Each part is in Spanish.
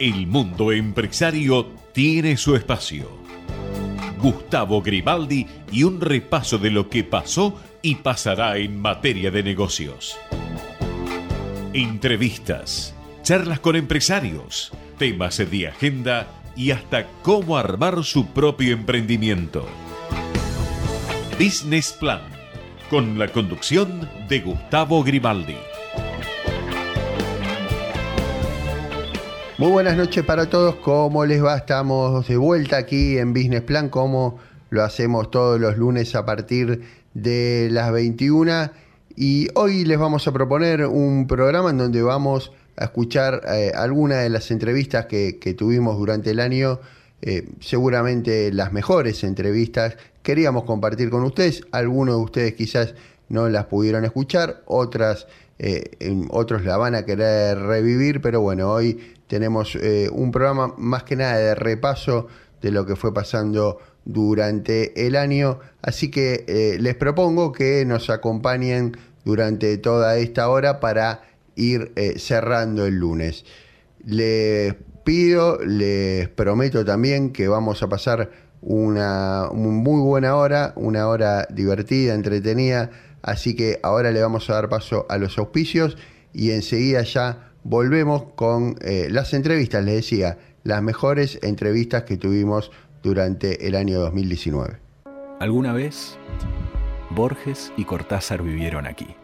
El mundo empresario tiene su espacio. Gustavo Grimaldi y un repaso de lo que pasó y pasará en materia de negocios. Entrevistas, charlas con empresarios, temas de agenda y hasta cómo armar su propio emprendimiento. Business Plan, con la conducción de Gustavo Grimaldi. Muy buenas noches para todos, ¿cómo les va? Estamos de vuelta aquí en Business Plan, como lo hacemos todos los lunes a partir de las 21. Y hoy les vamos a proponer un programa en donde vamos a escuchar eh, algunas de las entrevistas que, tuvimos durante el año, eh, seguramente las mejores entrevistas. Queríamos compartir con ustedes, algunos de ustedes quizás no las pudieron escuchar, otras, eh, otros la van a querer revivir, pero bueno, hoy tenemos eh, un programa más que nada de repaso de lo que fue pasando durante el año. Así que eh, les propongo que nos acompañen durante toda esta hora para ir cerrando el lunes. Les pido, les prometo también que vamos a pasar una muy buena hora, una hora divertida, entretenida. Así que ahora le vamos a dar paso a los auspicios y enseguida ya volvemos con eh, las entrevistas, les decía, las mejores entrevistas que tuvimos durante el año 2019. Alguna vez, Borges y Cortázar vivieron aquí.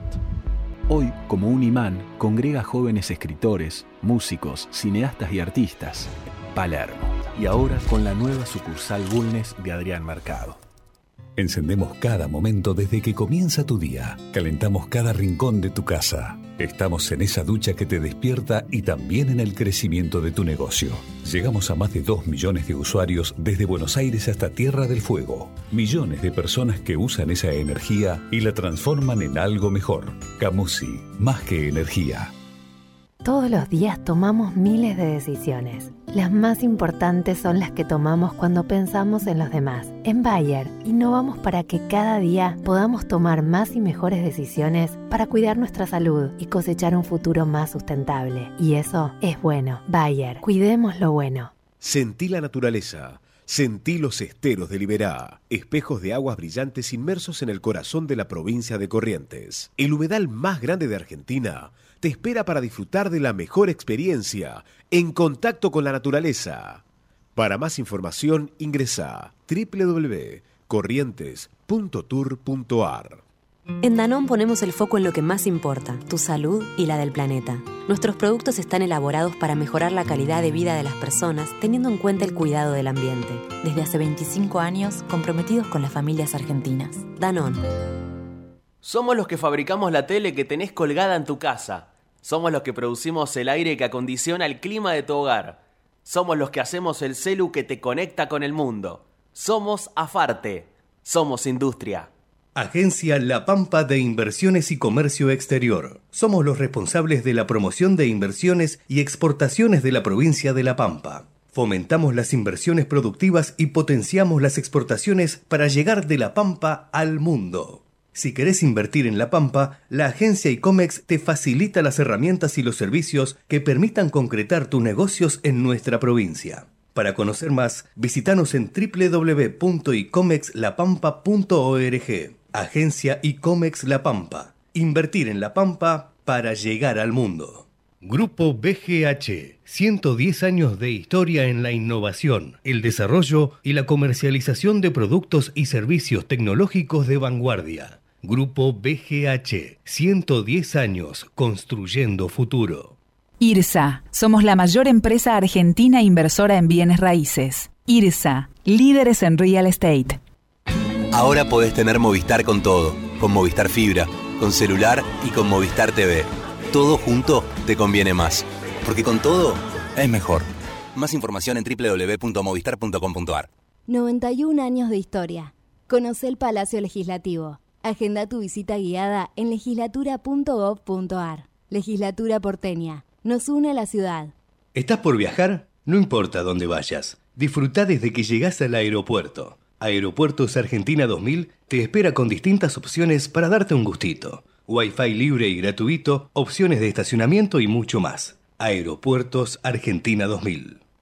Hoy, como un imán, congrega jóvenes escritores, músicos, cineastas y artistas. Palermo. Y ahora con la nueva sucursal Bulnes de Adrián Mercado. Encendemos cada momento desde que comienza tu día. Calentamos cada rincón de tu casa. Estamos en esa ducha que te despierta y también en el crecimiento de tu negocio. Llegamos a más de 2 millones de usuarios desde Buenos Aires hasta Tierra del Fuego. Millones de personas que usan esa energía y la transforman en algo mejor. Camusi, más que energía. Todos los días tomamos miles de decisiones. Las más importantes son las que tomamos cuando pensamos en los demás. En Bayer, innovamos para que cada día podamos tomar más y mejores decisiones para cuidar nuestra salud y cosechar un futuro más sustentable. Y eso es bueno. Bayer, cuidemos lo bueno. Sentí la naturaleza. Sentí los esteros de Liberá, espejos de aguas brillantes inmersos en el corazón de la provincia de Corrientes. El humedal más grande de Argentina te espera para disfrutar de la mejor experiencia en contacto con la naturaleza. Para más información ingresa www.corrientes.tour.ar. En Danón ponemos el foco en lo que más importa, tu salud y la del planeta. Nuestros productos están elaborados para mejorar la calidad de vida de las personas teniendo en cuenta el cuidado del ambiente. Desde hace 25 años comprometidos con las familias argentinas. Danón. Somos los que fabricamos la tele que tenés colgada en tu casa. Somos los que producimos el aire que acondiciona el clima de tu hogar. Somos los que hacemos el celu que te conecta con el mundo. Somos Afarte. Somos industria. Agencia La Pampa de Inversiones y Comercio Exterior. Somos los responsables de la promoción de inversiones y exportaciones de la provincia de La Pampa. Fomentamos las inversiones productivas y potenciamos las exportaciones para llegar de La Pampa al mundo. Si querés invertir en La Pampa, la agencia ICOMEX te facilita las herramientas y los servicios que permitan concretar tus negocios en nuestra provincia. Para conocer más, visitanos en www.icomexlapampa.org. Agencia ICOMEX La Pampa. Invertir en La Pampa para llegar al mundo. Grupo BGH. 110 años de historia en la innovación, el desarrollo y la comercialización de productos y servicios tecnológicos de vanguardia. Grupo BGH, 110 años construyendo futuro. IRSA, somos la mayor empresa argentina inversora en bienes raíces. IRSA, líderes en real estate. Ahora podés tener Movistar con todo, con Movistar Fibra, con celular y con Movistar TV. Todo junto te conviene más, porque con todo es mejor. Más información en www.movistar.com.ar. 91 años de historia. Conoce el Palacio Legislativo Agenda tu visita guiada en legislatura.gov.ar. Legislatura porteña. Nos une a la ciudad. ¿Estás por viajar? No importa dónde vayas. Disfruta desde que llegas al aeropuerto. Aeropuertos Argentina 2000 te espera con distintas opciones para darte un gustito. Wi-Fi libre y gratuito, opciones de estacionamiento y mucho más. Aeropuertos Argentina 2000.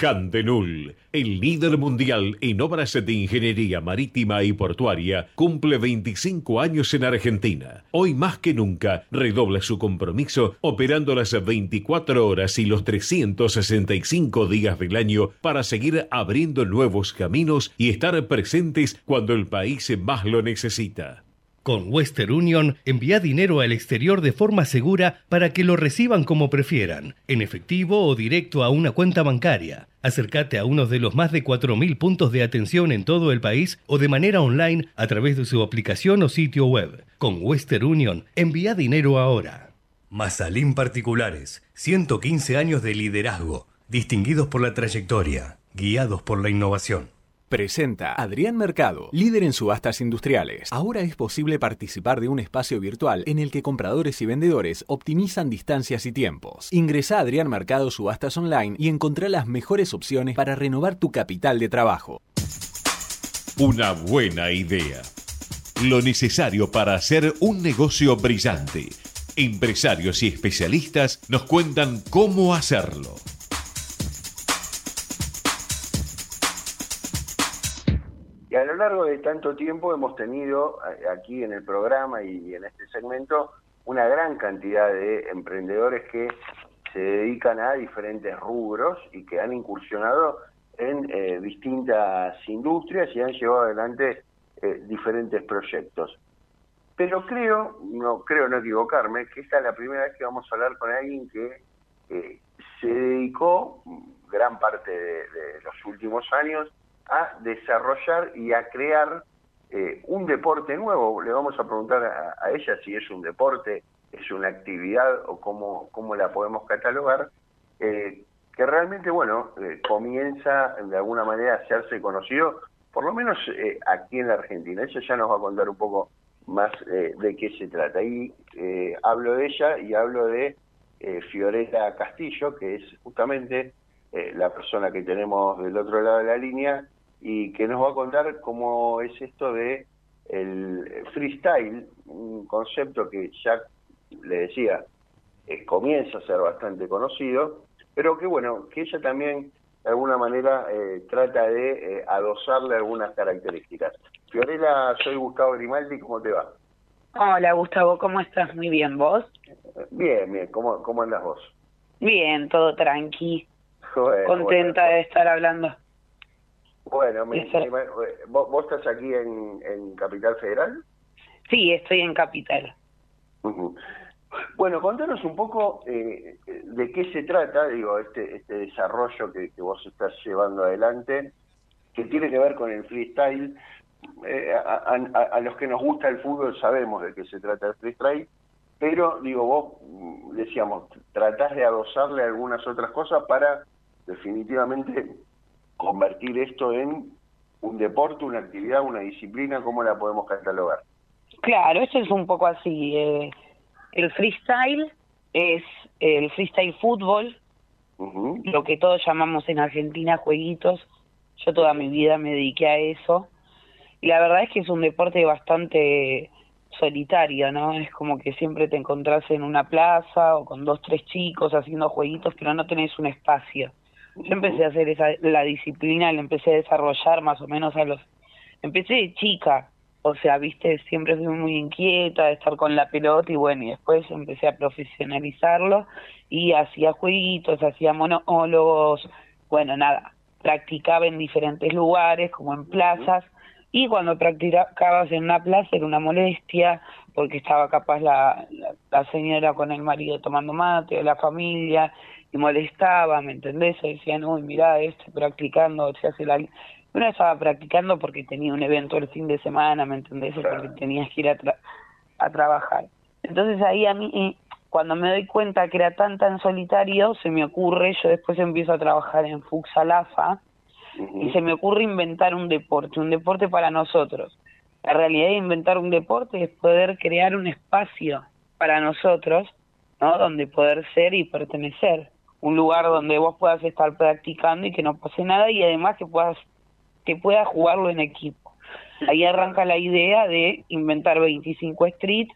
Handenul, el líder mundial en obras de ingeniería marítima y portuaria, cumple 25 años en Argentina. Hoy más que nunca redobla su compromiso operando las 24 horas y los 365 días del año para seguir abriendo nuevos caminos y estar presentes cuando el país más lo necesita. Con Western Union envía dinero al exterior de forma segura para que lo reciban como prefieran, en efectivo o directo a una cuenta bancaria. Acércate a uno de los más de 4.000 puntos de atención en todo el país o de manera online a través de su aplicación o sitio web. Con Western Union envía dinero ahora. Mazalín Particulares, 115 años de liderazgo, distinguidos por la trayectoria, guiados por la innovación. Presenta Adrián Mercado, líder en subastas industriales. Ahora es posible participar de un espacio virtual en el que compradores y vendedores optimizan distancias y tiempos. Ingresa a Adrián Mercado Subastas Online y encontrá las mejores opciones para renovar tu capital de trabajo. Una buena idea. Lo necesario para hacer un negocio brillante. Empresarios y especialistas nos cuentan cómo hacerlo. Y a lo largo de tanto tiempo hemos tenido aquí en el programa y en este segmento una gran cantidad de emprendedores que se dedican a diferentes rubros y que han incursionado en eh, distintas industrias y han llevado adelante eh, diferentes proyectos. Pero creo, no creo no equivocarme, que esta es la primera vez que vamos a hablar con alguien que eh, se dedicó gran parte de los últimos años a desarrollar y a crear eh, un deporte nuevo. Le vamos a preguntar a, ella si es un deporte, es una actividad o cómo, cómo la podemos catalogar, eh, que realmente, bueno, eh, comienza de alguna manera a hacerse conocido, por lo menos aquí en la Argentina. Ella ya nos va a contar un poco más de qué se trata. Y hablo de ella y hablo de Fiorella Castillo, que es justamente la persona que tenemos del otro lado de la línea, y que nos va a contar cómo es esto de el freestyle, un concepto que ya le decía eh, comienza a ser bastante conocido, pero que bueno, que ella también de alguna manera eh, trata de eh, adosarle algunas características. Fiorella, soy Gustavo Grimaldi, ¿cómo te va? Hola Gustavo, ¿cómo estás? Muy bien, ¿vos? Bien, bien, ¿cómo, cómo andas vos? Bien, todo tranqui. Contenta de estar hablando. Bueno, ¿vos, estás aquí en, Capital Federal? Sí, estoy en Capital. Bueno, contanos un poco eh, de qué se trata, digo, este, este desarrollo que, vos estás llevando adelante, que tiene que ver con el freestyle. Eh, a, los que nos gusta el fútbol sabemos de qué se trata el freestyle, pero digo, vos mm, decíamos, tratás de adosarle algunas otras cosas para definitivamente convertir esto en un deporte, una actividad, una disciplina, ¿cómo la podemos catalogar? Claro, eso es un poco así. Eh, el freestyle es el freestyle fútbol, lo que todos llamamos en Argentina jueguitos. Yo toda mi vida me dediqué a eso. Y la verdad es que es un deporte bastante solitario, ¿no? Es como que siempre te encontrás en una plaza o con dos, tres chicos haciendo jueguitos, pero no tenés un espacio. Yo empecé a hacer esa, la disciplina, la empecé a desarrollar más o menos a los... Empecé de chica, o sea, viste, siempre fui muy inquieta de estar con la pelota y bueno, y después empecé a profesionalizarlo y hacía jueguitos, hacía monólogos, bueno, nada, practicaba en diferentes lugares, como en plazas, y cuando practicabas en una plaza era una molestia, porque estaba capaz la, la, señora con el marido tomando mate, la familia, y molestaba, ¿me entendés? Decían, uy, mirá, estoy practicando, se hace la... Uno estaba practicando porque tenía un evento el fin de semana, ¿me entendés? O porque tenías que ir a, a trabajar. Entonces ahí a mí, cuando me doy cuenta que era tan tan solitario, se me ocurre, yo después empiezo a trabajar en Fuxalafa, y se me ocurre inventar un deporte, un deporte para nosotros. La realidad de inventar un deporte es poder crear un espacio para nosotros ¿no? Donde poder ser y pertenecer. Un lugar donde vos puedas estar practicando y que no pase nada y además que puedas que puedas jugarlo en equipo. Ahí arranca la idea de inventar 25 Street,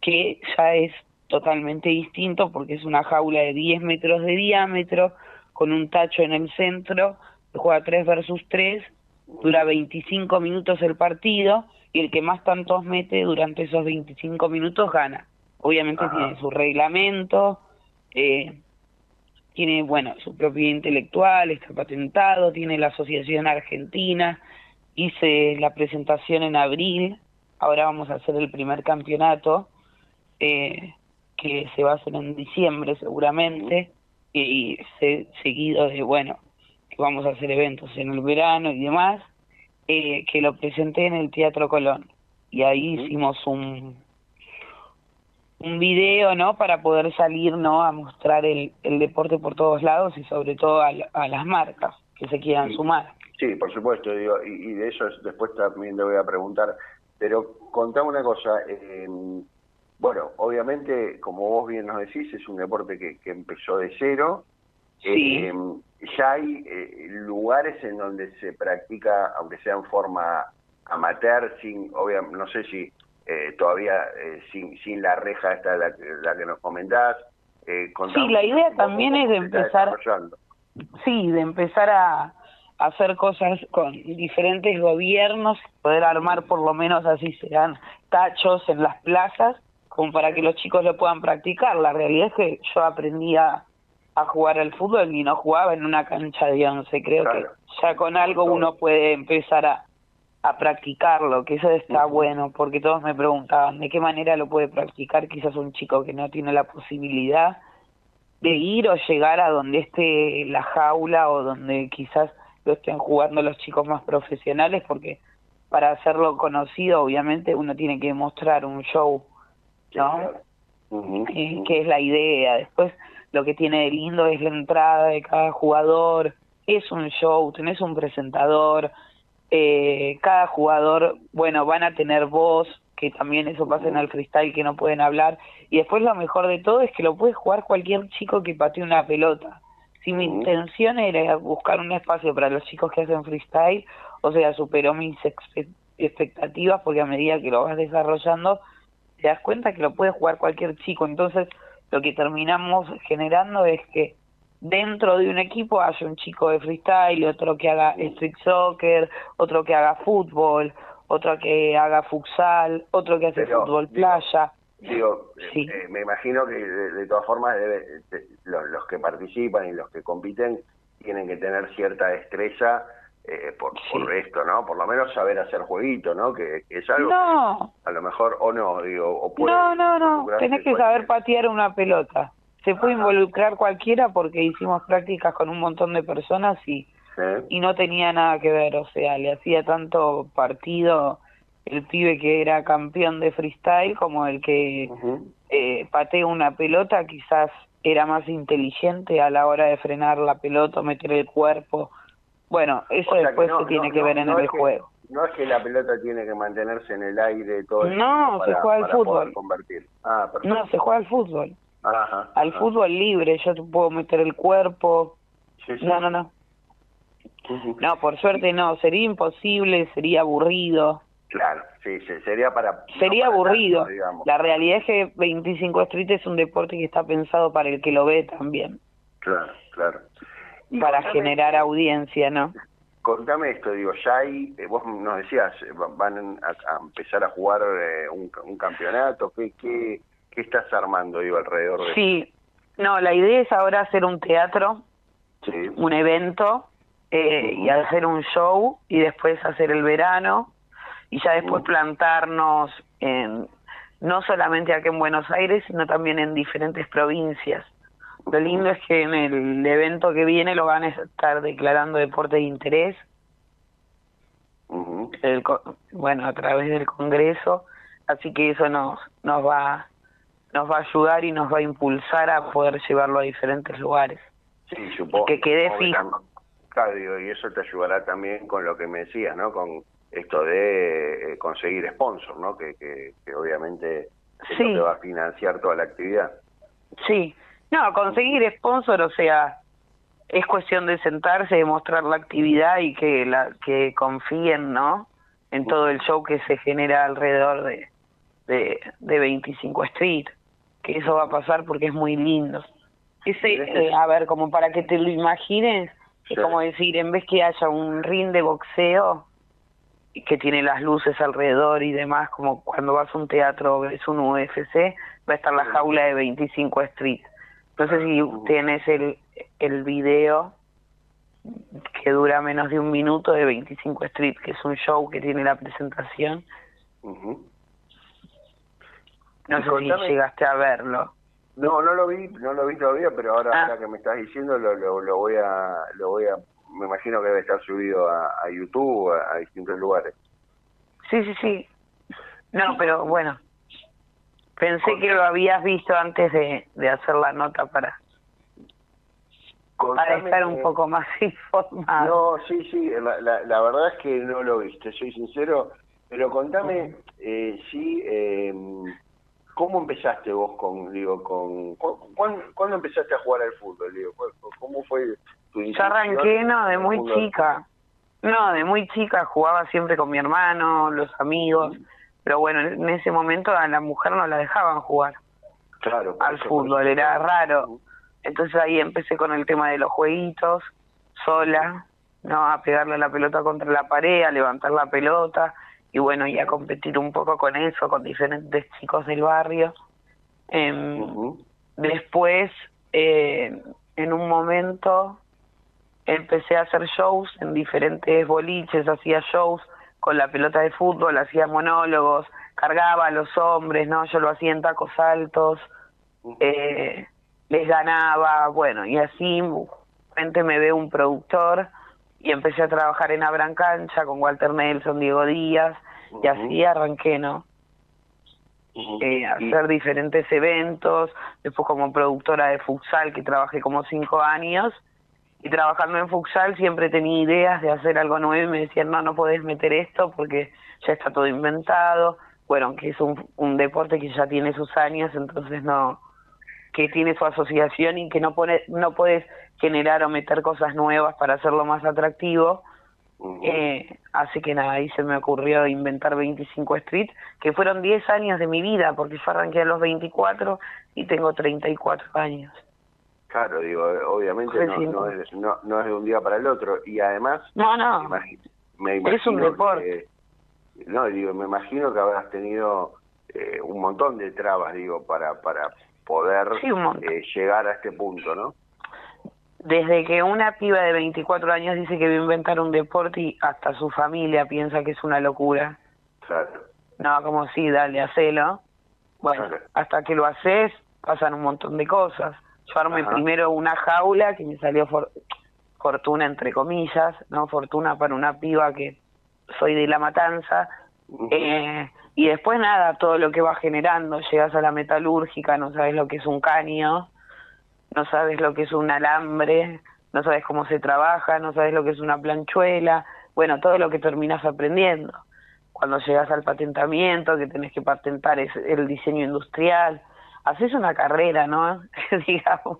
que ya es totalmente distinto porque es una jaula de 10 metros de diámetro, con un tacho en el centro, se juega 3 versus 3, dura 25 minutos el partido y el que más tantos mete durante esos 25 minutos gana. Obviamente tiene su reglamento, eh, tiene, bueno, su propiedad intelectual, está patentado, tiene la Asociación Argentina, hice la presentación en abril, ahora vamos a hacer el primer campeonato, eh, que se va a hacer en diciembre seguramente, y, seguido de, bueno, que vamos a hacer eventos en el verano y demás, eh, que lo presenté en el Teatro Colón. Y ahí hicimos un, un video, ¿no? Para poder salir, ¿no? A mostrar el, el deporte por todos lados y sobre todo a, las marcas que se quieran sumar. Sí, por supuesto, digo, y, de eso después también le voy a preguntar. Pero contame una cosa, eh, bueno, obviamente, como vos bien nos decís, es un deporte que, que empezó de cero. Sí. Eh, ya hay eh, lugares en donde se practica, aunque sea en forma amateur, sin, obviamente, no sé si eh, todavía eh, sin, sin la reja esta la, la que nos comentás. Eh, sí, la idea también es de empezar, sí, de empezar a, hacer cosas con diferentes gobiernos, poder armar por lo menos así serán tachos en las plazas, como para que los chicos lo puedan practicar. La realidad es que yo aprendí a, jugar al fútbol y no jugaba en una cancha de once. Creo que ya con algo uno puede empezar a, a practicarlo, que eso está bueno, porque todos me preguntaban de qué manera lo puede practicar quizás un chico que no tiene la posibilidad de ir o llegar a donde esté la jaula o donde quizás lo estén jugando los chicos más profesionales, porque para hacerlo conocido obviamente uno tiene que mostrar un show, ¿no? Eh, que es la idea. Después lo que tiene de lindo es la entrada de cada jugador, es un show, tenés un presentador, eh, cada jugador, bueno, van a tener voz, que también eso pasa en el freestyle, que no pueden hablar, y después lo mejor de todo es que lo puede jugar cualquier chico que patee una pelota. Si mi intención era buscar un espacio para los chicos que hacen freestyle, o sea, superó mis expectativas porque a medida que lo vas desarrollando, te das cuenta que lo puede jugar cualquier chico. Entonces, lo que terminamos generando es que dentro de un equipo haya un chico de freestyle, otro que haga street soccer, otro que haga fútbol, otro que haga futsal, otro que hace fútbol playa. Digo, eh, eh, me imagino que de, todas formas los, que participan y los que compiten tienen que tener cierta destreza eh, por, por, esto, ¿no? Por lo menos saber hacer jueguito, ¿no? Que, es algo a lo mejor o no, digo, o puede No, no, no, tenés que saber patear una pelota se puede involucrar cualquiera porque hicimos prácticas con un montón de personas y, y no tenía nada que ver, o sea, le hacía tanto partido el pibe que era campeón de freestyle como el que eh, patea una pelota, quizás era más inteligente a la hora de frenar la pelota, meter el cuerpo. Bueno, eso después se tiene que ver en el juego. No es que la pelota tiene que mantenerse en el aire todo el No, se juega al fútbol. Convertir. Ah, no, se juega al fútbol al fútbol libre, yo te puedo meter el cuerpo. no, no, no. No, por suerte no, sería imposible, sería aburrido. Claro, sí, sería para... Sería aburrido. la realidad es que 25 Street es un deporte que está pensado para el que lo ve también. Claro, claro. para generar audiencia, ¿no? Contame esto, digo, ya hay, eh, vos nos decías, eh, van a, empezar a jugar eh, un, un campeonato, ¿qué, qué, ¿Qué estás armando, digo, alrededor de Sí, no, la idea es ahora hacer un teatro, un evento, eh, y hacer un show, y después hacer el verano, y ya después plantarnos en, no solamente aquí en Buenos Aires, sino también en diferentes provincias. Lo lindo es que en el evento que viene lo van a estar declarando deporte de interés, bueno, a través del Congreso, así que eso nos, nos va nos va a ayudar y nos va a impulsar a poder llevarlo a diferentes lugares. Sí, supongo. Que quede fijo. Claro, y eso te ayudará también con lo que me decías, ¿no? Con esto de eh, conseguir sponsor, ¿no? Que, que, obviamente te va a financiar toda la actividad. Sí, no, conseguir sponsor, o sea, es cuestión de sentarse, de mostrar la actividad y que la que confíen, ¿no? En todo el show que se genera alrededor de, de, de 25 Street, que eso va a pasar porque es muy lindo. Ese, eh, a ver, como para que te lo imagines, es como decir, en vez que haya un ring de boxeo que tiene las luces alrededor y demás, como cuando vas a un teatro o ves un UFC, va a estar la jaula de 25 Street. No sé si tienes el, el video que dura menos de un minuto de 25 Street, que es un show que tiene la presentación. No sé si llegaste a verlo. No, no lo vi, no lo vi todavía, pero ahora, ahora que me estás diciendo lo, lo, lo, voy a, lo voy a, me imagino que debe estar subido a, a YouTube, a, a, distintos lugares. Sí, sí, sí. No, pero bueno, pensé que lo habías visto antes de, de hacer la nota para para estar un poco más informado. No, sí, sí, la, la, la, verdad es que no lo viste, soy sincero, pero contame, eh, sí, eh, ¿cómo empezaste vos con, digo, con, ¿cuándo, ¿cuándo, empezaste a jugar al fútbol, digo? ¿Cómo fue tu Yo arranqué, no, de muy chica, no, de muy chica jugaba siempre con mi hermano, los amigos, pero bueno, en ese momento a la mujer no la dejaban jugar. Claro. Al fútbol, era raro. Entonces ahí empecé con el tema de los jueguitos, sola, ¿no? A pegarle la pelota contra la pared, a levantar la pelota y bueno, y a competir un poco con eso, con diferentes chicos del barrio. Eh, Después, eh, en un momento, empecé a hacer shows en diferentes boliches, hacía shows con la pelota de fútbol, hacía monólogos, cargaba a los hombres, ¿no? Yo lo hacía en tacos altos. Eh, les ganaba, bueno, y así gente me ve un productor y empecé a trabajar en Abran Cancha con Walter Nelson, Diego Díaz, y así arranqué, ¿no? eh, hacer diferentes eventos, después como productora de futsal, que trabajé como cinco años, y trabajando en futsal siempre tenía ideas de hacer algo nuevo y me decían, no, no podés meter esto porque ya está todo inventado, bueno, que es un, un deporte que ya tiene sus años, entonces no, que tiene su asociación y que no pone, no puedes generar o meter cosas nuevas para hacerlo más atractivo. eh, así que nada, ahí se me ocurrió inventar 25 Street, que fueron 10 años de mi vida, porque yo arranqué a los 24 y tengo 34 años. Claro, digo, obviamente no, no, es, no, no, es de un día para el otro. Y además, no, no. Me imagino, me imagino es un deporte. Que, no, digo, me imagino que habrás tenido eh, un montón de trabas, digo, para, para poder sí, eh, llegar a este punto, ¿no? Desde que una piba de 24 años dice que va a inventar un deporte y hasta su familia piensa que es una locura. Claro. No, como sí, dale, hacelo. Bueno, claro. hasta que lo haces pasan un montón de cosas. Yo armé Ajá. primero una jaula que me salió for fortuna, entre comillas, ¿no? Fortuna para una piba que soy de La Matanza. Uh -huh. eh, y después nada, todo lo que va generando, llegas a la metalúrgica, no sabes lo que es un caño, no sabes lo que es un alambre, no sabes cómo se trabaja, no sabes lo que es una planchuela, bueno, todo lo que terminas aprendiendo. Cuando llegas al patentamiento, que tenés que patentar es el diseño industrial, haces una carrera, ¿no? Digamos.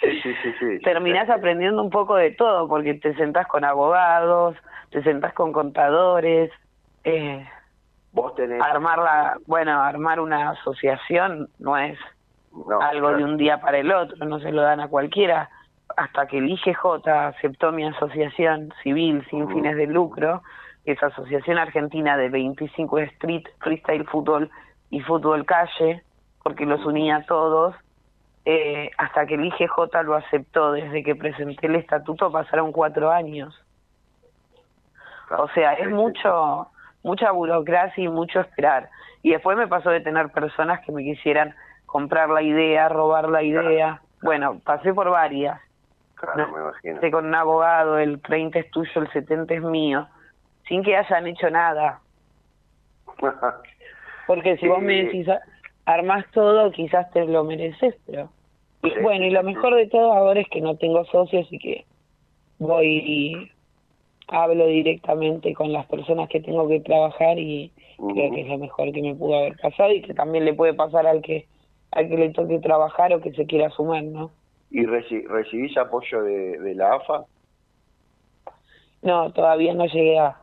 Sí, sí, sí. Terminás aprendiendo un poco de todo, porque te sentás con abogados, te sentás con contadores, eh, Vos tenés... Armar la, bueno, armar una asociación no es no, algo claro. de un día para el otro, no se lo dan a cualquiera. Hasta que el IGJ aceptó mi asociación civil sin fines de lucro, esa Asociación Argentina de 25 Street, Freestyle Fútbol y Fútbol Calle, porque los unía a todos, eh, hasta que el IGJ lo aceptó, desde que presenté el estatuto pasaron cuatro años. O sea, es mucho mucha burocracia y mucho esperar. Y después me pasó de tener personas que me quisieran comprar la idea, robar la idea. Claro. Bueno, pasé por varias. Claro, me imagino. Con un abogado, el 30 es tuyo, el 70 es mío, sin que hayan hecho nada. Porque si sí. vos me decís, armás todo, quizás te lo mereces, pero... Y, sí, bueno, y lo mejor de todo ahora es que no tengo socios y que voy hablo directamente con las personas que tengo que trabajar y uh -huh. creo que es lo mejor que me pudo haber pasado y que también le puede pasar al que a que le toque trabajar o que se quiera sumar, ¿no? ¿Y recibís apoyo de, la AFA? No, todavía no llegué a,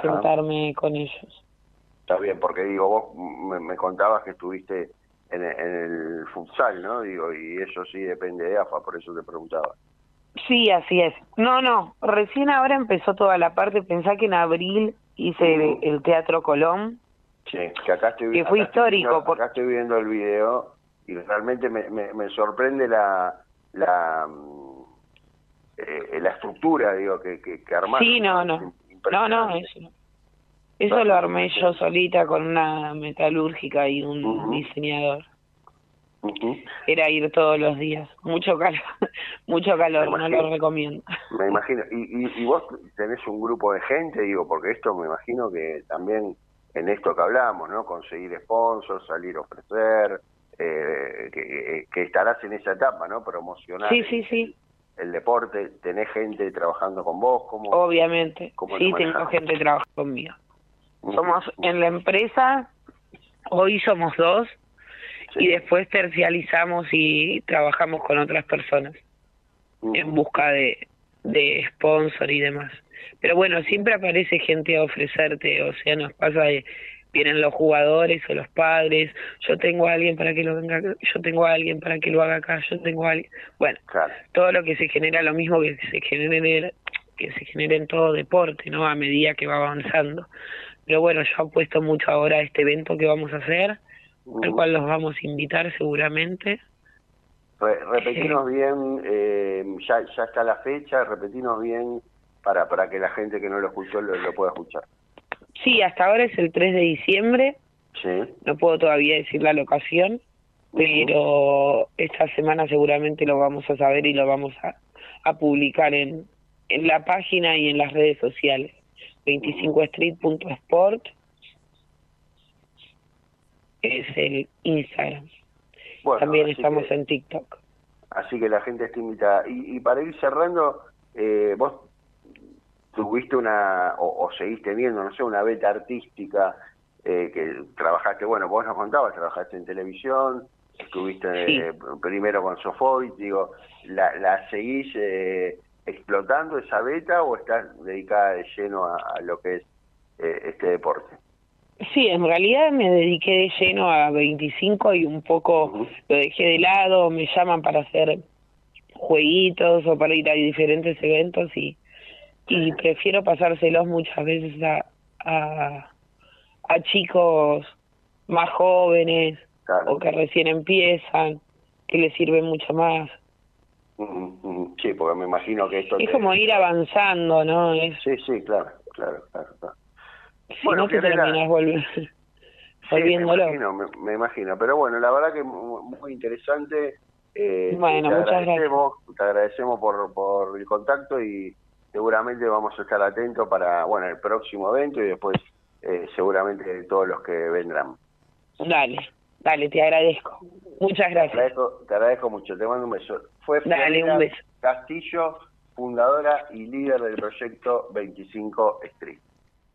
sentarme con ellos. Está bien, porque digo, vos me, contabas que estuviste en, el futsal, ¿no? Digo, y eso sí depende de AFA, por eso te preguntaba. Sí, así es. No, no, recién ahora empezó toda la parte, pensá que en abril hice el, Teatro Colón. Sí, que acá estoy, que fue histórico. Acá estoy viendo el video y realmente me, me, sorprende la la eh, la estructura digo que, que, que sí no no no no eso eso lo armé yo solita con una metalúrgica y un diseñador era ir todos los días mucho calor mucho calor no lo recomiendo me imagino y, y, y vos tenés un grupo de gente digo porque esto me imagino que también en esto que hablamos no conseguir sponsors salir a ofrecer eh, que, estarás en esa etapa, ¿no? Promocionar. Sí, sí, sí. El deporte, tenés gente trabajando con vos, ¿cómo? Obviamente, sí, tengo gente trabajando conmigo. Somos en la empresa, hoy somos dos, y después tercializamos y trabajamos con otras personas en busca de, de sponsor y demás. Pero bueno, siempre aparece gente a ofrecerte, o sea, nos pasa de vienen los jugadores o los padres, yo tengo a alguien para que lo venga, yo tengo a alguien para que lo haga acá, yo tengo a alguien, bueno, todo lo que se genera lo mismo que se genera que se genera en todo deporte, ¿no? A medida que va avanzando. Pero bueno, yo apuesto mucho ahora a este evento que vamos a hacer, al cual los vamos a invitar seguramente. repetimos bien, eh, ya, ya está la fecha, repetimos bien para, para que la gente que no lo escuchó lo pueda escuchar. Sí, hasta ahora es el 3 de diciembre. Sí. No puedo todavía decir la locación, pero esta semana seguramente lo vamos a saber y lo vamos a, a publicar en, en la página y en las redes sociales. 25street.sport es el Instagram. También estamos en TikTok. Así que la gente está invitada. Y, y para ir cerrando, eh, vos tuviste una, o, seguiste viendo, no sé, una beta artística eh, que trabajaste, bueno, vos nos contabas, trabajaste en televisión, estuviste eh, primero con Sofoy, digo, ¿la, la seguís eh, explotando esa beta o estás dedicada de lleno a, lo que es este deporte? Sí, en realidad me dediqué de lleno a 25 y un poco lo dejé de lado, me llaman para hacer jueguitos o para ir a diferentes eventos y y prefiero pasárselos muchas veces a, a, chicos más jóvenes o que recién empiezan, que les sirve mucho más. Sí, porque me imagino que esto... Es como ir avanzando, ¿no? Sí, sí, claro, claro, claro. No te terminas volviendo... volviéndolo. Me imagino, me, imagino, pero bueno, la verdad que muy interesante. Eh, bueno, muchas gracias. Te agradecemos por, por el contacto y, seguramente vamos a estar atentos para bueno el próximo evento y después eh, seguramente todos los que vendrán. Dale, dale, te agradezco. Muchas gracias. Te agradezco, mucho, te mando un beso. Fue dale, un beso. Castillo, fundadora y líder del proyecto 25 Street.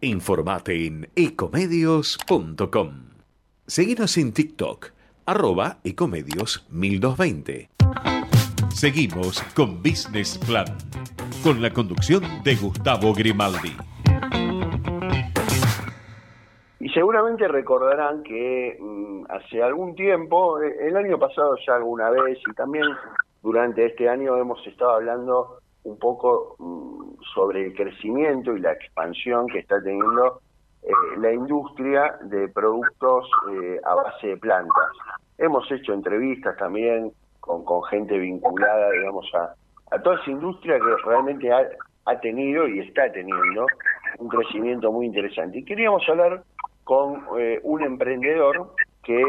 Informate en ecomedios.com. Seguinos en TikTok, arroba ecomedios 1220. Seguimos con Business Plan, con la conducción de Gustavo Grimaldi. Y seguramente recordarán que mm, hace algún tiempo, eh, el año pasado ya alguna vez, y también durante este año hemos estado hablando un poco mm, sobre el crecimiento y la expansión que está teniendo eh, la industria de productos eh, a base de plantas. hemos hecho entrevistas también con, gente vinculada, digamos, a, a toda esa industria que realmente ha, tenido y está teniendo un crecimiento muy interesante. Y queríamos hablar con eh, un emprendedor que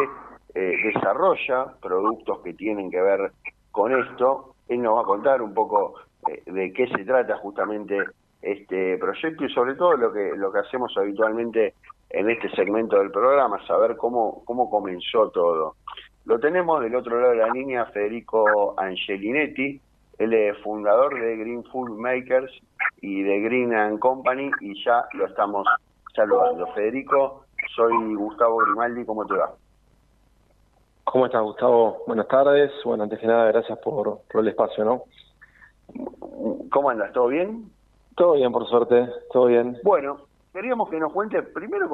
eh, desarrolla productos que tienen que ver con esto. Él nos va a contar un poco de qué se trata justamente este proyecto y sobre todo lo que lo que hacemos habitualmente en este segmento del programa, saber cómo cómo comenzó todo. Lo tenemos del otro lado de la línea Federico Angelinetti, él es fundador de Green Food Makers y de Green and Company y ya lo estamos saludando. Federico, soy Gustavo Grimaldi, ¿cómo te va? ¿Cómo estás, Gustavo? Buenas tardes. Bueno, antes que nada, gracias por, el espacio, ¿no? ¿Cómo andas? ¿Todo bien? Todo bien, por suerte, todo bien. Bueno, queríamos que nos cuente, primero,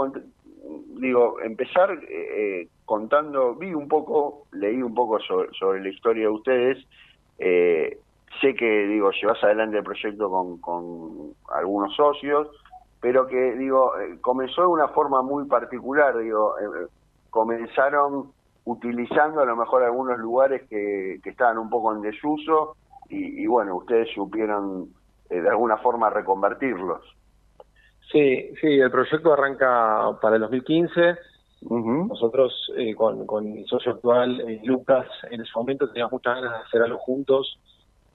digo, empezar eh, eh, contando, vi un poco, leí un poco sobre, la historia de ustedes, eh, sé que, digo, llevas adelante el proyecto con, con algunos socios, pero que, digo, eh, comenzó de una forma muy particular, digo, eh, comenzaron utilizando a lo mejor algunos lugares que, que estaban un poco en desuso y, bueno, ustedes supieron eh, de alguna forma reconvertirlos. Sí, sí, el proyecto arranca para el 2015. Nosotros con, con mi socio actual, Lucas, en ese momento teníamos muchas ganas de hacer algo juntos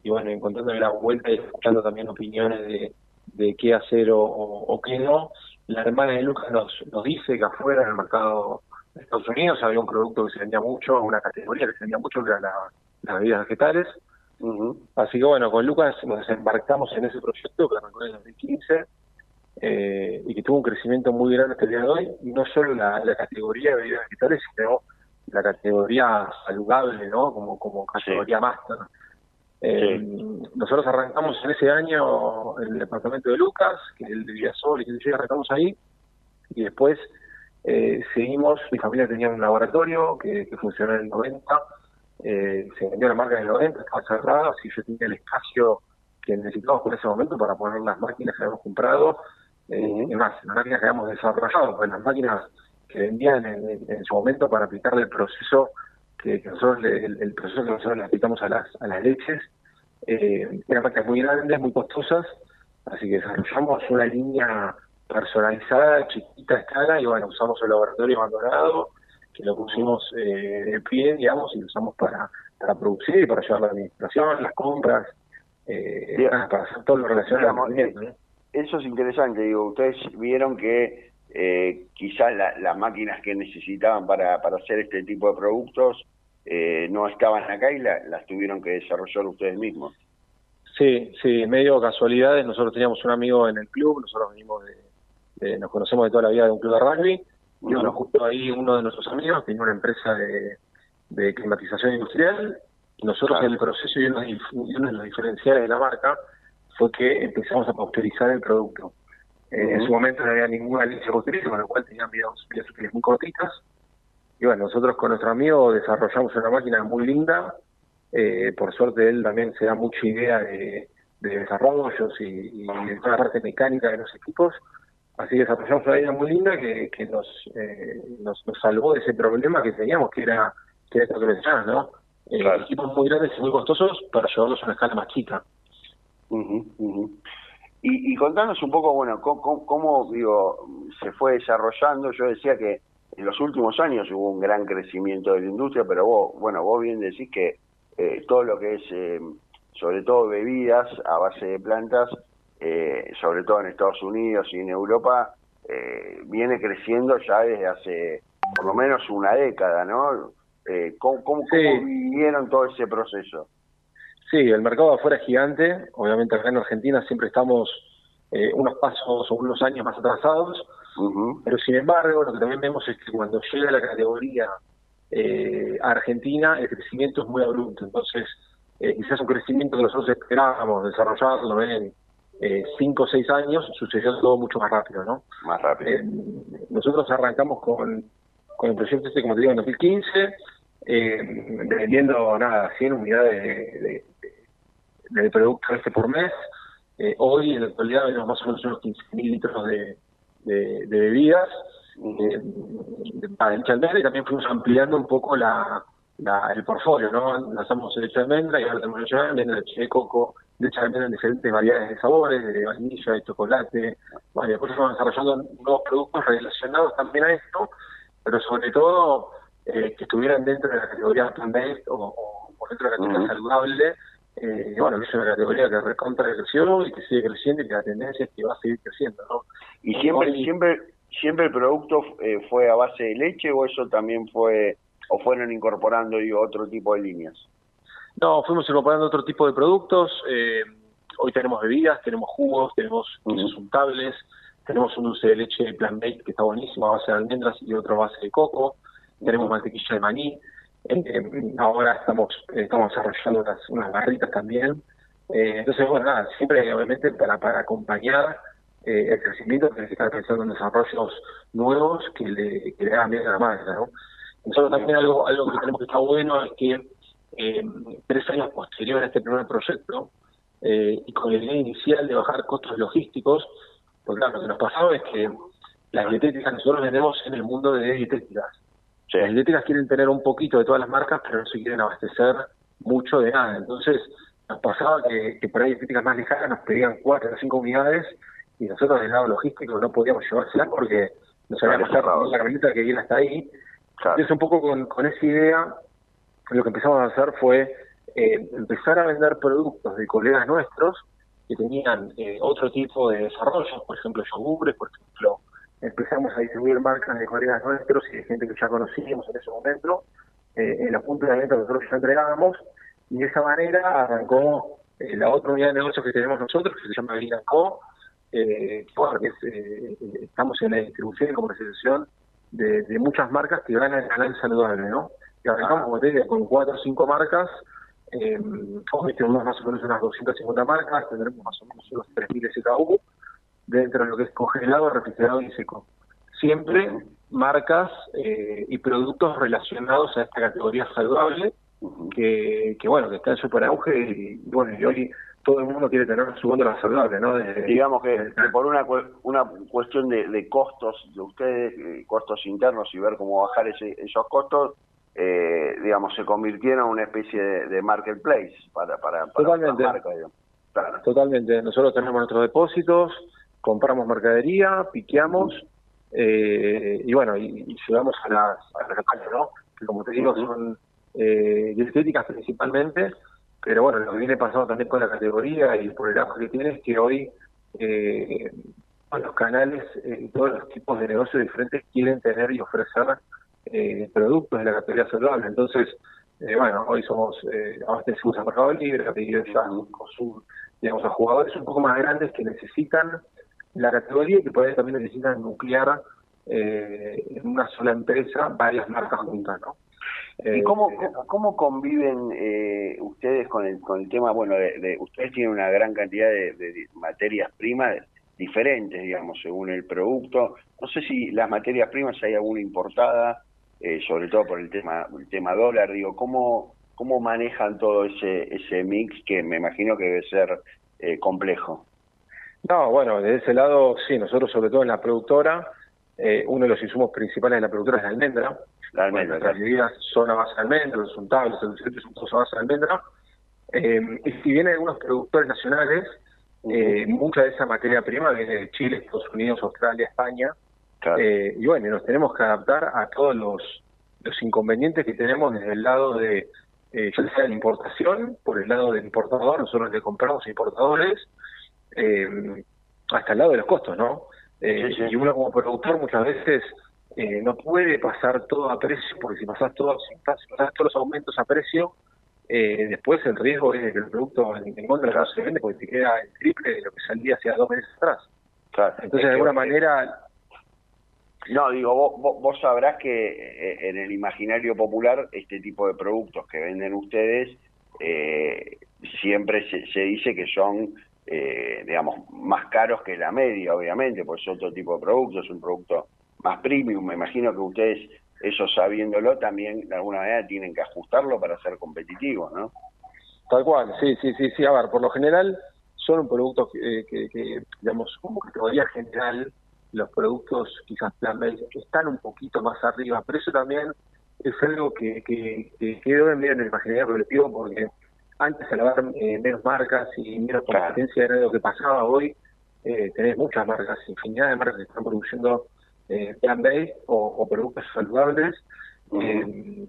y bueno, encontrando la vuelta y escuchando también opiniones de, de qué hacer o, o, qué no. La hermana de Lucas nos, nos dice que afuera en el mercado de Estados Unidos había un producto que se vendía mucho, una categoría que se vendía mucho, que era la, las bebidas vegetales. Así que bueno, con Lucas nos embarcamos en ese proyecto que arrancó en el 2015 eh, y que tuvo un crecimiento muy grande hasta el día de hoy, y no solo la, la categoría de bebidas vegetales, sino la categoría saludable, ¿no? Como, como categoría máster. Eh, nosotros arrancamos en ese año el departamento de Lucas, que el de Villasol, y que arrancamos ahí, y después eh, seguimos, mi familia tenía un laboratorio que, que funcionó en el 90, eh, se vendió la marca en el 90, estaba cerrada, así yo tenía el espacio que necesitábamos por ese momento para poner las máquinas que habíamos comprado, eh, y más, las máquinas que habíamos desarrollado, pues las máquinas que vendían en, su momento para aplicar el proceso que, nosotros el, proceso que nosotros le aplicamos a las, a las leches, eh, eran máquinas muy grandes, muy costosas, así que desarrollamos una línea personalizada, chiquita escala, y bueno, usamos el laboratorio abandonado, que lo pusimos eh, de pie, digamos, y lo usamos para, para producir y para llevar la administración, las compras, eh, para hacer todo lo relacionado al Eso es interesante, digo, ustedes vieron que eh, quizás las máquinas que necesitaban para, para hacer este tipo de productos eh, no estaban acá y las tuvieron que desarrollar ustedes mismos. Sí, sí, medio casualidades. Nosotros teníamos un amigo en el club, nosotros venimos de, nos conocemos de toda la vida de un club de rugby. Y bueno, justo ahí uno de nuestros amigos tenía una empresa de, climatización industrial. Y nosotros en el proceso y uno, de los diferenciales de la marca fue que empezamos a pasteurizar el producto. En su momento no había ninguna leche posterior, con lo cual tenían vidas, útiles muy cortitas. Y bueno, nosotros con nuestro amigo desarrollamos una máquina muy linda. Eh, por suerte él también se da mucha idea de, desarrollos y, de toda la parte mecánica de los equipos. Así que desarrollamos una máquina muy linda que, que nos, eh, nos, salvó de ese problema que teníamos, que era, que era esto que mencionas, ¿no? Eh, equipos muy grandes y muy costosos para llevarlos a una escala más chica. Y, y contanos un poco, bueno, cómo, digo, se fue desarrollando. Yo decía que en los últimos años hubo un gran crecimiento de la industria, pero vos, bueno, vos bien decís que eh, todo lo que es, eh, sobre todo bebidas a base de plantas, eh, sobre todo en Estados Unidos y en Europa, viene creciendo ya desde hace por lo menos una década, ¿no? ¿cómo, cómo, vivieron todo ese proceso? Sí, el mercado afuera es gigante. Obviamente acá en Argentina siempre estamos eh, unos pasos o unos años más atrasados. Pero sin embargo, lo que también vemos es que cuando llega la categoría eh, Argentina, el crecimiento es muy abrupto. Entonces, eh, quizás un crecimiento que nosotros esperábamos desarrollarlo en eh, cinco o seis años, sucedió todo mucho más rápido, ¿no? Más rápido. Eh, nosotros arrancamos con, con el proyecto este, como te digo, en 2015, vendiendo, nada, 100 unidades de, producto este por mes. Eh, hoy, en la actualidad, tenemos más o menos unos 15.000 litros de, de, bebidas. eh, para almendra y también fuimos ampliando un poco la, el portfolio, ¿no? Lanzamos leche de almendra y ahora tenemos leche de almendra, leche de coco, de almendra en diferentes variedades de sabores, de vainilla, de chocolate. Y después estamos desarrollando nuevos productos relacionados también a esto, pero sobre todo eh, que estuvieran dentro de la categoría plant-based o, dentro de la categoría saludable. Eh, bueno, es una categoría que recontra creció y que sigue creciendo y que la tendencia es que va a seguir creciendo, ¿no? Y siempre, siempre, siempre el producto eh, fue a base de leche o eso también fue o fueron incorporando otro tipo de líneas? No, fuimos incorporando otro tipo de productos. Eh, hoy tenemos bebidas, tenemos jugos, tenemos quesos untables, tenemos un dulce de leche plant-based que está buenísimo a base de almendras y otro a base de coco. Tenemos mantequilla de maní. Eh, ahora estamos estamos desarrollando unas, barritas también. Eh, entonces, bueno, nada, siempre obviamente para, para acompañar el crecimiento tenemos que estar pensando en desarrollos nuevos que le, que le hagan bien a la marca, ¿no? Nosotros también algo, algo que tenemos que estar bueno es que eh, tres años posterior a este primer proyecto, eh, y con la idea inicial de bajar costos logísticos, porque claro, lo que nos pasaba es que las dietéticas nosotros vendemos en el mundo de dietéticas. Las dietéticas quieren tener un poquito de todas las marcas, pero no se quieren abastecer mucho de nada. Entonces, nos pasaba que, que por ahí dietéticas más lejanas nos pedían cuatro o cinco unidades y nosotros del lado logístico no podíamos llevárselas porque no sabíamos la camioneta que viene hasta ahí entonces, un poco con, esa idea, lo que empezamos a hacer fue eh, empezar a vender productos de colegas nuestros que tenían eh, otro tipo de desarrollo, por ejemplo, yogures, por ejemplo, empezamos a distribuir marcas de colegas nuestros y de gente que ya conocíamos en ese momento, eh, en la punta de venta que nosotros ya entregábamos, y de esa manera arrancó la otra unidad de negocios que tenemos nosotros, que se llama Green Co., eh, estamos en la distribución y comercialización de, muchas marcas que van al canal saludable, ¿no? Y arrancamos, como te con cuatro o cinco marcas, eh, hoy tenemos más o menos unas 250 marcas, tendremos más o menos unos 3.000 SKU dentro de lo que es congelado, refrigerado y seco. Siempre marcas eh, y productos relacionados a esta categoría saludable, que, que bueno, que está en super auge y, bueno, y hoy todo el mundo quiere tener su góndola saludable, ¿no? Digamos que, por una, una cuestión de, costos de ustedes, eh, costos internos y ver cómo bajar ese, esos costos, eh, digamos, se convirtieron en una especie de, marketplace para, para, Totalmente. Totalmente. Nosotros tenemos nuestros depósitos, compramos mercadería, piqueamos eh, y bueno, y, llegamos a las, a ¿no? Que como te digo, son eh, dietéticas principalmente pero bueno, lo que viene pasando también con la categoría y por el auge que tiene es que hoy eh, los canales y eh, todos los tipos de negocios diferentes quieren tener y ofrecer eh, productos de la categoría saludable. Entonces, eh, bueno, hoy somos eh, abastecemos a Mercado Libre, a ya digamos, a jugadores un poco más grandes que necesitan la categoría y que por ahí también necesitan nuclear en una sola empresa varias marcas juntas, ¿no? ¿Y cómo, eh, cómo conviven eh, ustedes con el, con el tema, bueno, de, ustedes tienen una gran cantidad de, materias primas diferentes, digamos, según el producto. No sé si las materias primas hay alguna importada, eh, sobre todo por el tema el tema dólar, digo, ¿cómo, cómo manejan todo ese, ese mix que me imagino que debe ser complejo? No, bueno, de ese lado, sí, nosotros sobre todo en la productora, uno de los insumos principales de la productora es la almendra, la almendra. las bebidas son a base de almendra, los untables, los dulces son todos a base de almendra. Eh, y si bien hay algunos productores nacionales, eh, mucha de esa materia prima viene de Chile, Estados Unidos, Australia, España. Eh, y bueno, nos tenemos que adaptar a todos los, los inconvenientes que tenemos desde el lado de, ya sea la importación, por el lado del importador, nosotros le compramos importadores, hasta el lado de los costos, ¿no? Y uno como productor muchas veces eh, no puede pasar todo a precio, porque si pasas todo, si pasas, todos los aumentos a precio, eh, después el riesgo es que el producto en, el mundo no se vende porque te queda el triple de lo que salía hace dos meses atrás. Entonces, de alguna manera... No, digo, vos, vos, sabrás que eh, en el imaginario popular este tipo de productos que venden ustedes siempre se, se, dice que son, digamos, más caros que la media, obviamente, porque es otro tipo de producto, es un producto más premium. Me imagino que ustedes, eso sabiéndolo, también de alguna manera tienen que ajustarlo para ser competitivos, ¿no? Tal cual, sí, sí, sí, sí. A ver, por lo general son un producto que, que, digamos, como categoría general, los productos quizás plant-based están un poquito más arriba, pero eso también es algo que, que, que quedó en el imaginario colectivo porque antes al haber eh, menos marcas y menos competencia era lo que pasaba hoy, eh, tenés muchas marcas, infinidad de marcas que están produciendo eh, plant-based o, productos saludables. Eh,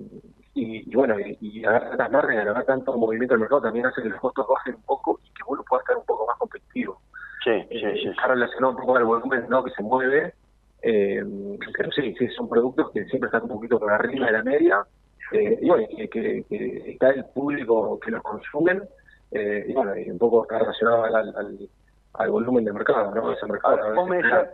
y, bueno, y, y tantas marcas y haber tanto movimiento en el mercado también hace que los costos bajen un poco y que uno pueda estar un poco más competitivo. Sí, sí, sí. Está relacionado un poco al volumen ¿no? que se mueve, pero sí, sí, son productos que siempre están un poquito por arriba de la media. y bueno, que, que, está el público que los consumen, y bueno, y un poco está relacionado al al volumen de mercado, ¿no? Ese mercado. vos, me decías,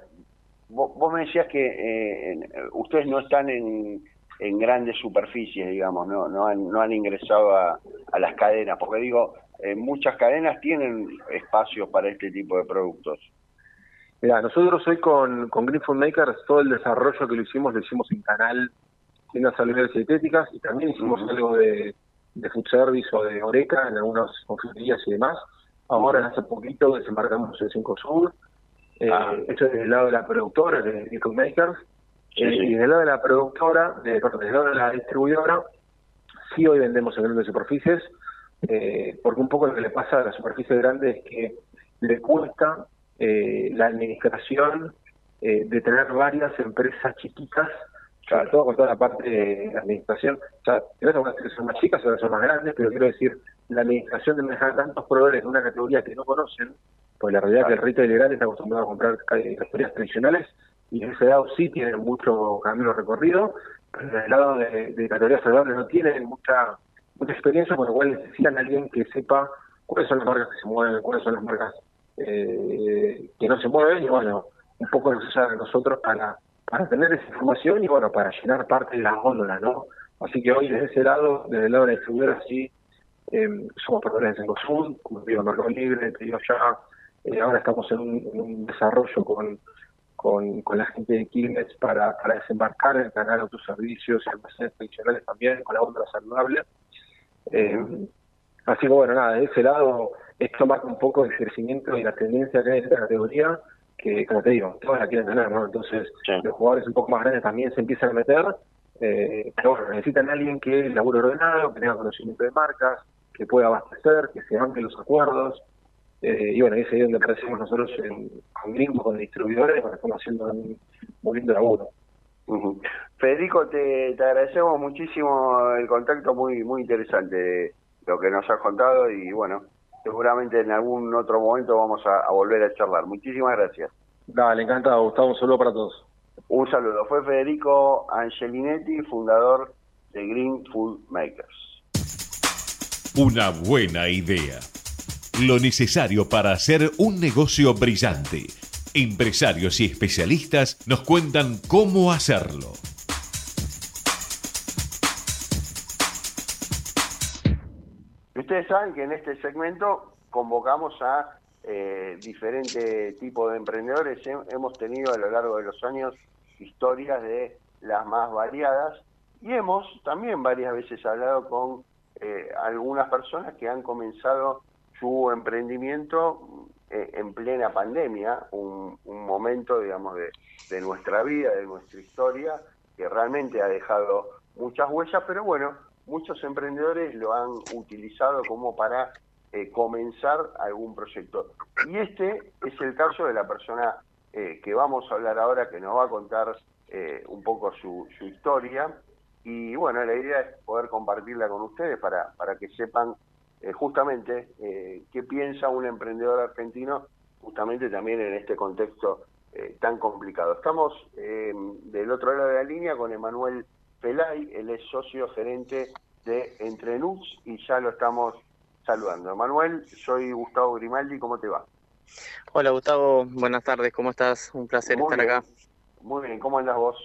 vos, me decías, que eh, ustedes no están en, en grandes superficies, digamos, no no han, no han ingresado a, a las cadenas, porque digo, eh, muchas cadenas tienen espacios para este tipo de productos. Mira, nosotros hoy con, con Green Food Makers, todo el desarrollo que lo hicimos, lo hicimos en canal, tiendas saludables sintéticas, y también hicimos algo de, de food service o de oreca en algunas confiterías y demás. Ahora, hace poquito, desembarcamos en Cinco Sur. Eh, ah. Esto es del lado de la productora, de Nickel Makers. Eh, y del lado de la productora, de, perdón, del lado de la distribuidora, sí hoy vendemos en grandes superficies, eh, porque un poco lo que le pasa a la superficie grande es que le cuesta eh, la administración eh, de tener varias empresas chiquitas sobre todo con toda la parte de administración, o sea, algunas que son más chicas, otras son más grandes, pero quiero decir, la administración de manejar tantos proveedores de una categoría que no conocen, pues la realidad es que el retail grande está acostumbrado a comprar categorías tradicionales y en ese lado sí tienen mucho camino recorrido, pero en el lado de, categorías saludables no tienen mucha mucha experiencia, por lo cual necesitan a alguien que sepa cuáles son las marcas que se mueven, cuáles son las marcas eh, que no se mueven, y bueno, un poco nos ayuda a nosotros para para tener esa información y bueno, para llenar parte de la góndola, ¿no? Así que hoy desde ese lado, desde el lado de la distribuidora, sí, eh, somos proveedores en Sud, como digo, Mercado Libre, te digo ya, eh, ahora estamos en un, desarrollo con, con, con, la gente de Quilmes para, para desembarcar el canal autoservicios y almacenes tradicionales también, con la góndola saludable. Eh, así que bueno, nada, de ese lado, esto marca un poco el crecimiento y la tendencia que hay en esta categoría, que, como te digo, todas la quieren tener, ¿no? Entonces, los jugadores un poco más grandes también se empiezan a meter, eh, pero bueno, necesitan a alguien que labure ordenado, que tenga conocimiento de marcas, que pueda abastecer, que se banque los acuerdos, eh, y bueno, ahí es ahí donde aparecemos nosotros en, con gringos, con distribuidores, bueno, estamos haciendo un muy lindo laburo. Federico, te, te agradecemos muchísimo el contacto, muy muy interesante lo que nos has contado y bueno, seguramente en algún otro momento vamos a, volver a charlar. Muchísimas gracias. Dale, encantado, Gustavo, un saludo para todos. Un saludo. Fue Federico Angelinetti, fundador de Green Food Makers. Una buena idea. Lo necesario para hacer un negocio brillante. Empresarios y especialistas nos cuentan cómo hacerlo. ustedes saben que en este segmento convocamos a eh, diferentes tipos de emprendedores. Hemos tenido a lo largo de los años historias de las más variadas y hemos también varias veces hablado con eh, algunas personas que han comenzado su emprendimiento eh, en plena pandemia, un, momento, digamos, de, de nuestra vida, de nuestra historia, que realmente ha dejado muchas huellas, pero bueno, muchos emprendedores lo han utilizado como para eh, comenzar algún proyecto. Y este es el caso de la persona eh, que vamos a hablar ahora, que nos va a contar eh, un poco su, su, historia. Y bueno, la idea es poder compartirla con ustedes para, para que sepan justamente qué piensa un emprendedor argentino, justamente también en este contexto tan complicado. Estamos del otro lado de la línea con Emanuel Pelay, él es socio gerente de Entrenux y ya lo estamos saludando. Manuel, soy Gustavo Grimaldi, ¿cómo te va? Hola Gustavo, buenas tardes, ¿cómo estás? Un placer estar acá. Muy bien, ¿cómo andas vos?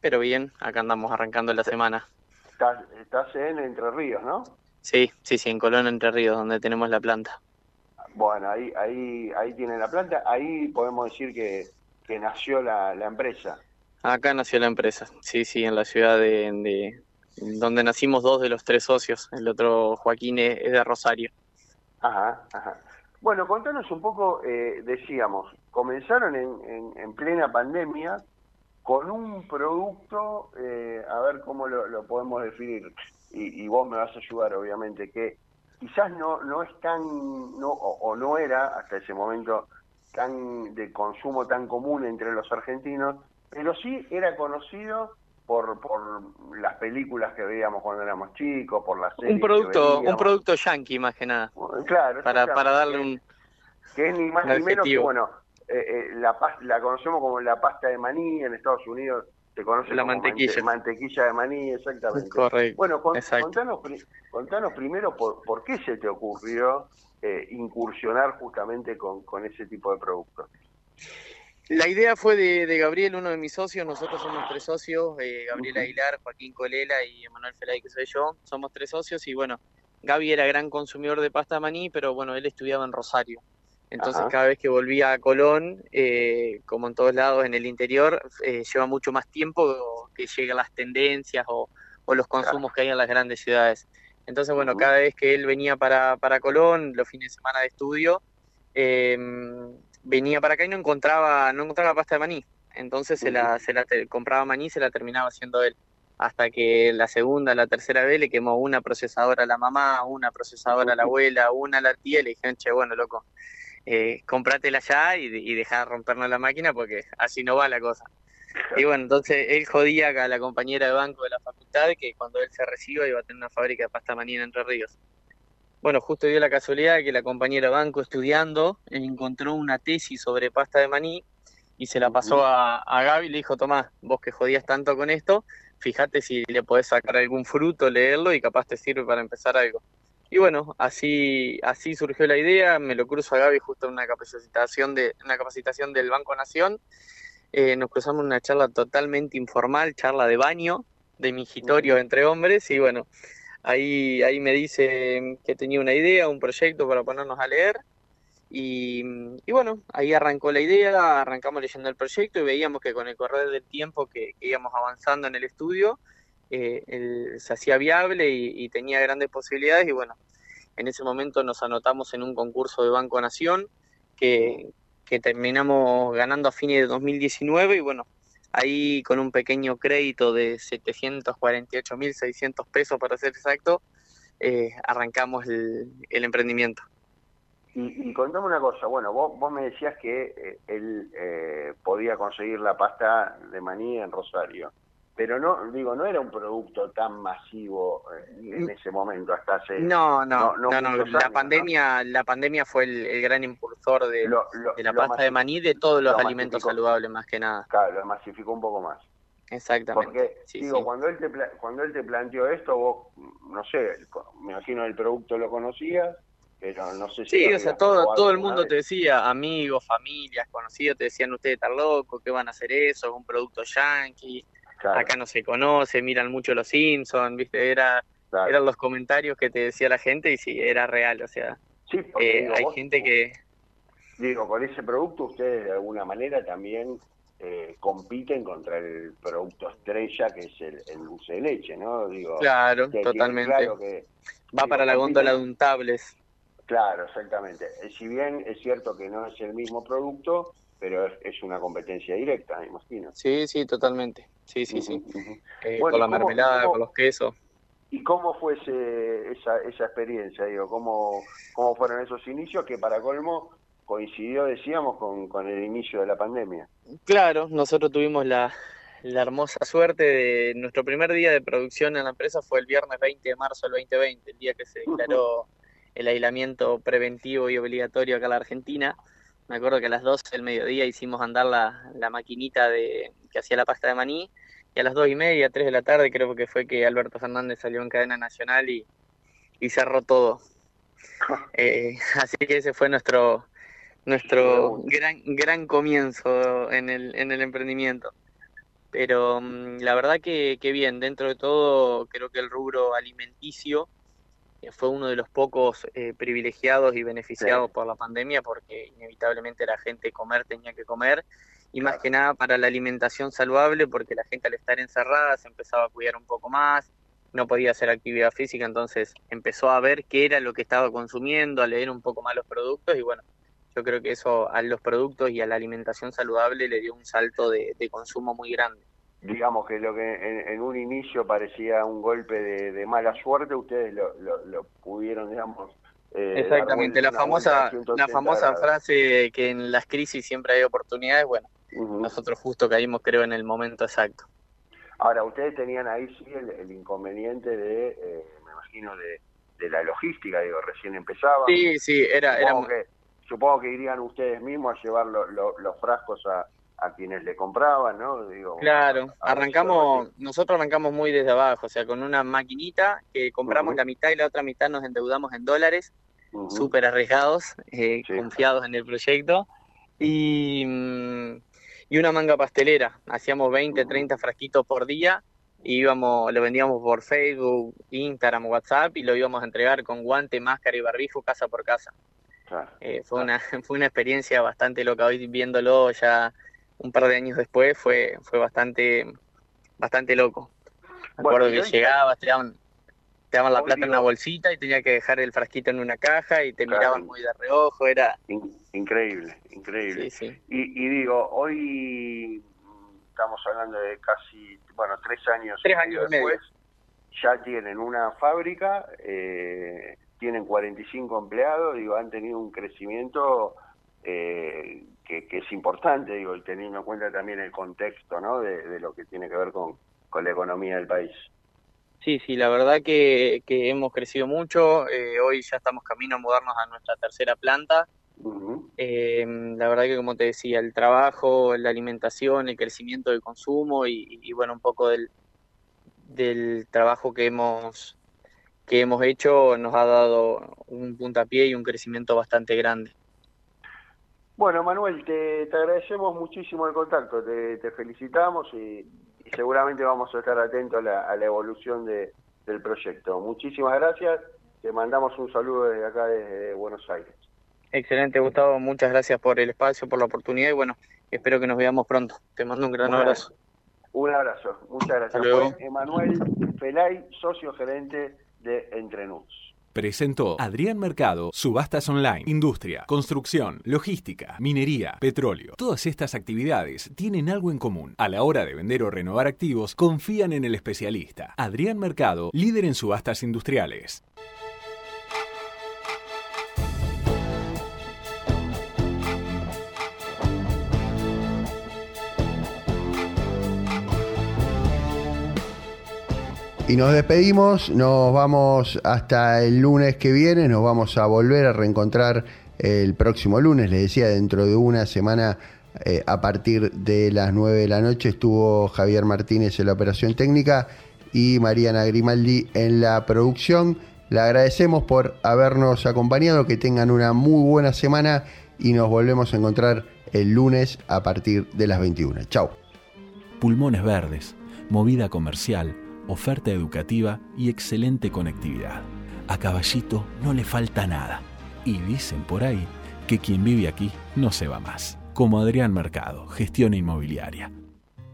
Pero bien, acá andamos arrancando la semana. Estás, estás en Entre Ríos, ¿no? Sí, sí, sí, en Colón, Entre Ríos, donde tenemos la planta. Bueno, ahí ahí ahí tiene la planta, ahí podemos decir que, que nació la, la empresa. Acá nació la empresa, sí, sí, en la ciudad de, donde nacimos dos de los tres socios. El otro Joaquín es, de Rosario. Ajá, ajá. Bueno, contanos un poco, eh, decíamos, comenzaron en, en, plena pandemia con un producto, eh, a ver cómo lo, podemos definir, y, y, vos me vas a ayudar obviamente, que quizás no, no es tan, no, o, no era hasta ese momento tan de consumo tan común entre los argentinos, pero sí era conocido por, por las películas que veíamos cuando éramos chicos, por las series un producto un producto yankee más que nada. Claro, para, para darle un que es ni más ni menos que bueno, eh, eh, la la conocemos como la pasta de maní en Estados Unidos se conoce la como mantequilla. mantequilla de maní, exactamente. Correcto. Bueno, contanos, contanos, primero por, por qué se te ocurrió eh, incursionar justamente con, con ese tipo de productos. La idea fue de, Gabriel, uno de mis socios. Nosotros somos tres socios: eh, Gabriel Aguilar, Joaquín Colela y Emanuel Felay, que soy yo. Somos tres socios y bueno, Gaby era gran consumidor de pasta de maní, pero bueno, él estudiaba en Rosario. Entonces cada vez que volvía a Colón, eh, como en todos lados en el interior, eh, lleva mucho más tiempo que lleguen las tendencias o, los consumos que hay en las grandes ciudades. Entonces, bueno, cada vez que él venía para, para Colón, los fines de semana de estudio, em, venía para acá y no encontraba, no encontraba pasta de maní. Entonces se la, se la compraba maní y se la terminaba haciendo él. Hasta que la segunda, la tercera vez le quemó una procesadora a la mamá, una procesadora a la abuela, una a la tía, y le dijeron, che, bueno, loco, eh, comprátela ya y, y dejar de rompernos la máquina porque así no va la cosa. Y bueno, entonces él jodía a la compañera de banco de la facultad que cuando él se reciba iba a tener una fábrica de pasta maní en Entre Ríos. Bueno, justo dio la casualidad de que la compañera de banco estudiando encontró una tesis sobre pasta de maní y se la pasó a, a Gaby y le dijo, Tomás, vos que jodías tanto con esto, fíjate si le podés sacar algún fruto, leerlo y capaz te sirve para empezar algo. Y bueno, así, así surgió la idea, me lo cruzo a Gaby justo en una capacitación, de, una capacitación del Banco Nación, eh, nos cruzamos una charla totalmente informal, charla de baño, de mingitorio entre hombres, y bueno, ahí, ahí me dice que tenía una idea, un proyecto para ponernos a leer, y, bueno, ahí arrancó la idea, arrancamos leyendo el proyecto y veíamos que con el correr del tiempo que, íbamos avanzando en el estudio, eh, se hacía viable y, tenía grandes posibilidades y bueno, en ese momento nos anotamos en un concurso de Banco Nación que, que terminamos ganando a fines de 2019 y bueno, ahí con un pequeño crédito de 748.600 pesos para ser exacto, eh, arrancamos el, emprendimiento. Y, contame una cosa, bueno, vos, vos me decías que eh, él eh, podía conseguir la pasta de maní en Rosario, pero no, digo, no era un producto tan masivo eh, en ese momento, hasta hace... No, no, no, no, la pandemia la pandemia fue el, gran impulsor de, la pasta de maní, de todos los alimentos saludables más que nada. Claro, lo masificó un poco más. Exactamente. Porque, digo, Cuando, él te, cuando él te planteó esto, vos, no sé, me imagino el producto lo conocías, pero no sé si... Sí, o sea, todo, todo el mundo te decía, amigos, familias, conocidos, te decían, ustedes están locos, ¿qué van a hacer eso? Es un producto yankee, acá no se conoce, miran mucho los Simpsons, ¿viste? Era, Eran los comentarios que te decía la gente y sí, era real, o sea, eh, hay gente que... Digo, con ese producto ustedes de alguna manera también eh, compiten contra el producto estrella que es el, dulce de leche, ¿no? Digo, claro, totalmente. Va para la góndola de untables. Claro, exactamente. Si bien es cierto que no es el mismo producto, pero es, una competencia directa, me imagino. Sí, sí, totalmente. Sí, sí, sí. Eh, con la mermelada, con los quesos. ¿Y cómo fue esa, esa experiencia? Digo, ¿cómo, ¿Cómo fueron esos inicios que para colmo coincidió, decíamos, con, con el inicio de la pandemia? Claro, nosotros tuvimos la, la hermosa suerte de nuestro primer día de producción en la empresa fue el viernes 20 de marzo del 2020, el día que se declaró el aislamiento preventivo y obligatorio acá en la Argentina. Me acuerdo que a las 12 del mediodía hicimos andar la, la maquinita de, que hacía la pasta de maní y a las 2 y media, 3 de la tarde creo que fue que Alberto Fernández salió en cadena nacional y, y cerró todo. Eh, así que ese fue nuestro nuestro gran gran comienzo en el, en el emprendimiento. Pero mm, la verdad que, que bien, dentro de todo creo que el rubro alimenticio fue uno de los pocos eh, privilegiados y beneficiados por la pandemia porque inevitablemente la gente comer tenía que comer y más que nada para la alimentación saludable porque la gente al estar encerrada se empezaba a cuidar un poco más, no podía hacer actividad física, entonces empezó a ver qué era lo que estaba consumiendo, a leer un poco más los productos y bueno, yo creo que eso a los productos y a la alimentación saludable le dio un salto de, consumo muy grande. Digamos que lo que en, un inicio parecía un golpe de, mala suerte, ustedes lo, lo, pudieron, digamos... Eh, Exactamente, la famosa, la famosa frase que en las crisis siempre hay oportunidades, bueno, nosotros justo caímos creo en el momento exacto. Ahora, ustedes tenían ahí sí el, inconveniente de, eh, me imagino, de, la logística, digo, recién empezaban. Sí, sí, era... Supongo, Que, supongo que irían ustedes mismos a llevar los frascos a, quienes le compraban, ¿no? Digo, claro, arrancamos, nosotros arrancamos muy desde abajo, o sea, con una maquinita que compramos la mitad y la otra mitad nos endeudamos en dólares, súper arriesgados, eh, confiados en el proyecto. Y... Mm, y una manga pastelera. Hacíamos 20, 30 frasquitos por día y íbamos, lo vendíamos por Facebook, Instagram, WhatsApp y lo íbamos a entregar con guante, máscara y barbijo casa por casa. Eh, fue, Una, fue una experiencia bastante loca. Hoy viéndolo ya un par de años después fue, fue bastante, bastante loco. Me acuerdo que llegabas, te daban, te daban la plata en una bolsita y tenía que dejar el frasquito en una caja y te miraban muy de reojo, era... increíble, increíble. Y, digo, hoy estamos hablando de casi, bueno, tres años, tres años después, ya tienen una fábrica, eh, tienen 45 empleados, digo, han tenido un crecimiento eh, que, es importante, digo, y teniendo en cuenta también el contexto, ¿no?, de, lo que tiene que ver con, con la economía del país. Sí, sí, la verdad que, hemos crecido mucho. Eh, hoy ya estamos camino a mudarnos a nuestra tercera planta. Eh, la verdad que, como te decía, el trabajo, la alimentación, el crecimiento del consumo y, bueno, un poco del, del trabajo que hemos, que hemos hecho nos ha dado un puntapié y un crecimiento bastante grande. Bueno, Manuel, te, agradecemos muchísimo el contacto, te felicitamos y, seguramente vamos a estar atentos a la, evolución del proyecto. Muchísimas gracias, te mandamos un saludo desde acá, desde Buenos Aires. Excelente, Gustavo, muchas gracias por el espacio, por la oportunidad y bueno, espero que nos veamos pronto. Te mando un gran abrazo. Un abrazo, muchas gracias. Emanuel Felay, socio gerente de Entrenus. Presentó Adrián Mercado, subastas online, industria, construcción, logística, minería, petróleo. Todas estas actividades tienen algo en común. A la hora de vender o renovar activos, confían en el especialista. Adrián Mercado, líder en subastas industriales. Y nos despedimos, nos vamos hasta el lunes que viene, nos vamos a volver a reencontrar el próximo lunes, les decía, dentro de una semana eh, a partir de las 9 de la noche estuvo Javier Martínez en la operación técnica y Mariana Grimaldi en la producción. Le agradecemos por habernos acompañado, que tengan una muy buena semana y nos volvemos a encontrar el lunes a partir de las 21. Chao. Pulmones verdes, movida comercial oferta educativa y excelente conectividad. A Caballito no le falta nada. Y dicen por ahí que quien vive aquí no se va más. Como Adrián Mercado, gestión inmobiliaria.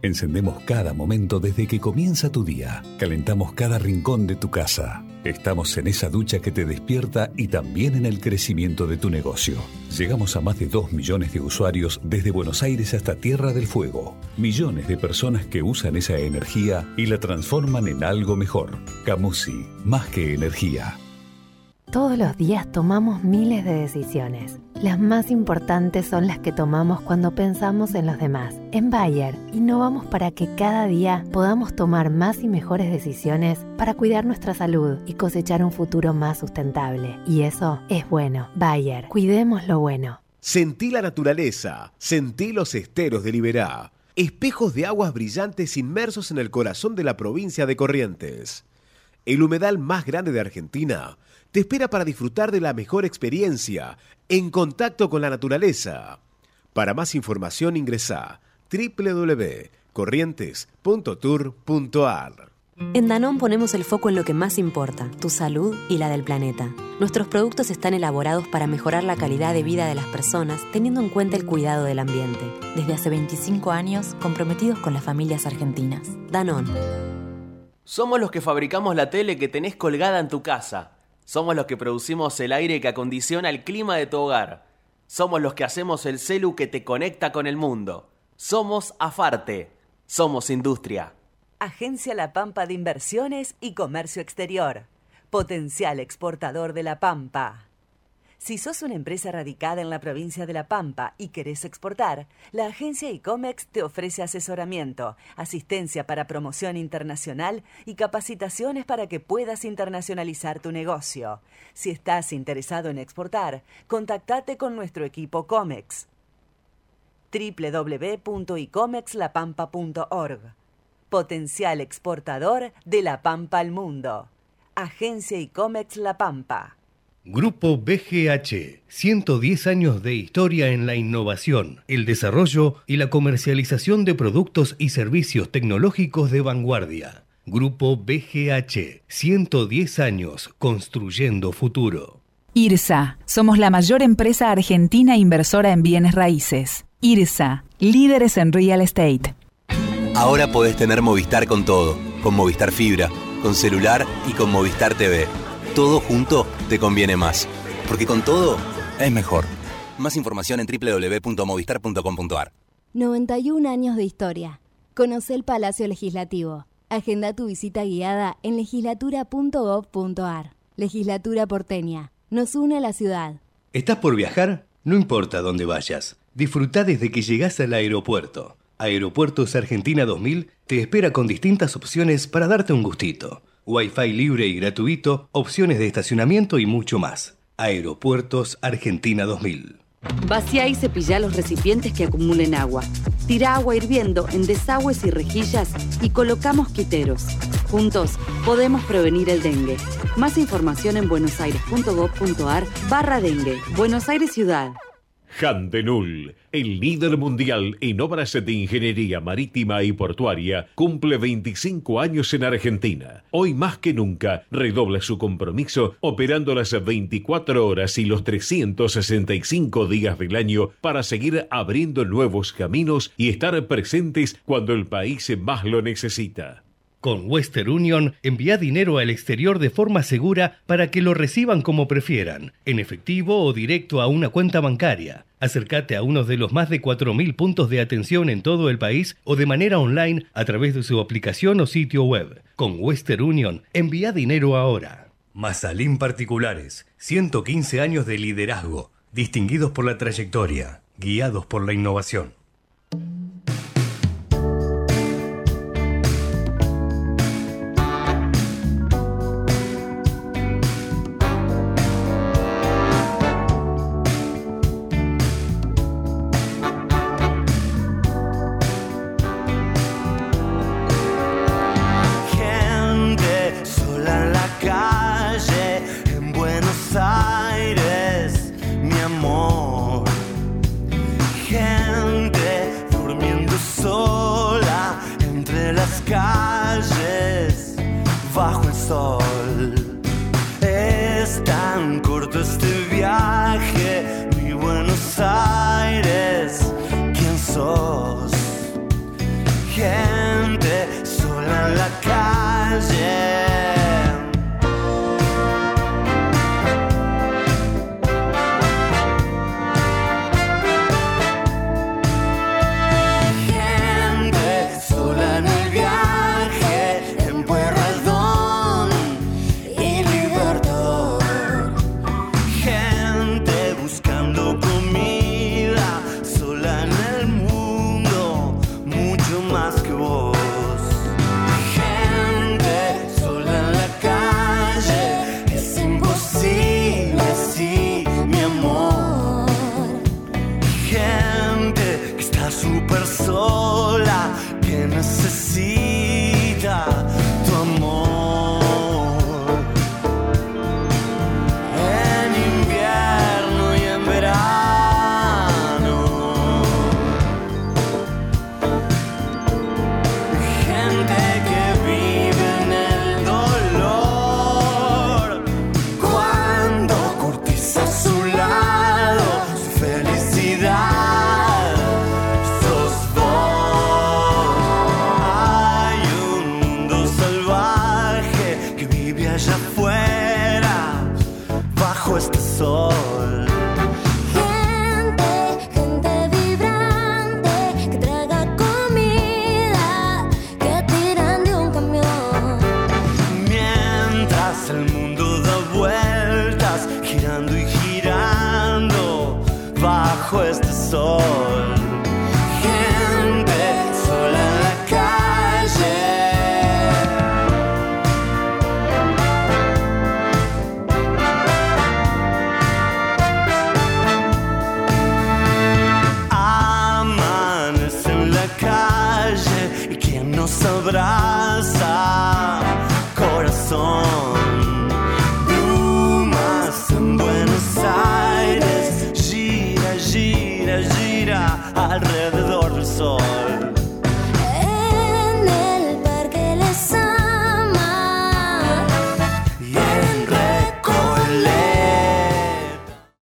Encendemos cada momento desde que comienza tu día. Calentamos cada rincón de tu casa. Estamos en esa ducha que te despierta y también en el crecimiento de tu negocio. Llegamos a más de 2 millones de usuarios desde Buenos Aires hasta Tierra del Fuego. Millones de personas que usan esa energía y la transforman en algo mejor. Camusi, más que energía. Todos los días tomamos miles de decisiones. Las más importantes son las que tomamos cuando pensamos en los demás. En Bayer, innovamos para que cada día podamos tomar más y mejores decisiones para cuidar nuestra salud y cosechar un futuro más sustentable. Y eso es bueno. Bayer, cuidemos lo bueno. Sentí la naturaleza, sentí los esteros de Liberá. Espejos de aguas brillantes inmersos en el corazón de la provincia de Corrientes. El humedal más grande de Argentina te espera para disfrutar de la mejor experiencia en contacto con la naturaleza. Para más información ingresa www.corrientes.tour.ar. En Danón ponemos el foco en lo que más importa, tu salud y la del planeta. Nuestros productos están elaborados para mejorar la calidad de vida de las personas teniendo en cuenta el cuidado del ambiente. Desde hace 25 años comprometidos con las familias argentinas. Danón. Somos los que fabricamos la tele que tenés colgada en tu casa. Somos los que producimos el aire que acondiciona el clima de tu hogar. Somos los que hacemos el celu que te conecta con el mundo. Somos Afarte. Somos industria. Agencia La Pampa de Inversiones y Comercio Exterior. Potencial exportador de La Pampa. Si sos una empresa radicada en la provincia de La Pampa y querés exportar, la agencia ICOMEX te ofrece asesoramiento, asistencia para promoción internacional y capacitaciones para que puedas internacionalizar tu negocio. Si estás interesado en exportar, contactate con nuestro equipo COMEX www.icomexlapampa.org Potencial exportador de La Pampa al mundo. Agencia ICOMEX La Pampa. Grupo BGH, 110 años de historia en la innovación, el desarrollo y la comercialización de productos y servicios tecnológicos de vanguardia. Grupo BGH, 110 años construyendo futuro. IRSA, somos la mayor empresa argentina inversora en bienes raíces. IRSA, líderes en real estate. Ahora podés tener Movistar con todo, con Movistar Fibra, con celular y con Movistar TV todo junto te conviene más. Porque con todo es mejor. Más información en www.movistar.com.ar. 91 años de historia. Conoce el Palacio Legislativo. Agenda tu visita guiada en legislatura.gov.ar. Legislatura porteña. Nos une a la ciudad. ¿Estás por viajar? No importa dónde vayas. Disfruta desde que llegas al aeropuerto. Aeropuertos Argentina 2000 te espera con distintas opciones para darte un gustito. Wi-Fi libre y gratuito, opciones de estacionamiento y mucho más. Aeropuertos Argentina 2000. Vacía y cepilla los recipientes que acumulen agua. Tira agua hirviendo en desagües y rejillas y colocamos quiteros. Juntos podemos prevenir el dengue. Más información en buenosaires.gov.ar barra dengue. Buenos Aires Ciudad. Handenul, el líder mundial en obras de ingeniería marítima y portuaria, cumple 25 años en Argentina. Hoy más que nunca redobla su compromiso operando las 24 horas y los 365 días del año para seguir abriendo nuevos caminos y estar presentes cuando el país más lo necesita. Con Western Union, envía dinero al exterior de forma segura para que lo reciban como prefieran, en efectivo o directo a una cuenta bancaria. Acércate a uno de los más de 4.000 puntos de atención en todo el país o de manera online a través de su aplicación o sitio web. Con Western Union, envía dinero ahora. Mazalín Particulares, 115 años de liderazgo, distinguidos por la trayectoria, guiados por la innovación. see